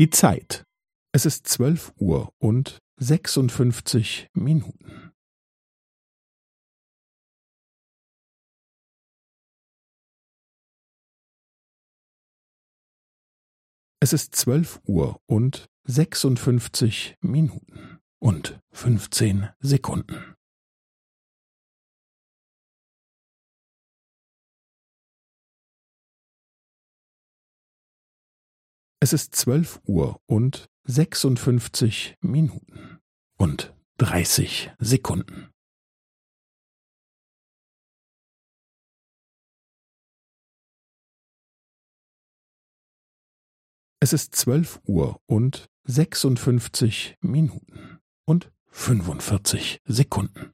Die Zeit. Es ist zwölf Uhr und sechsundfünfzig Minuten. Es ist zwölf Uhr und sechsundfünfzig Minuten und fünfzehn Sekunden. Es ist zwölf Uhr und sechsundfünfzig Minuten und dreißig Sekunden. Es ist zwölf Uhr und sechsundfünfzig Minuten und fünfundvierzig Sekunden.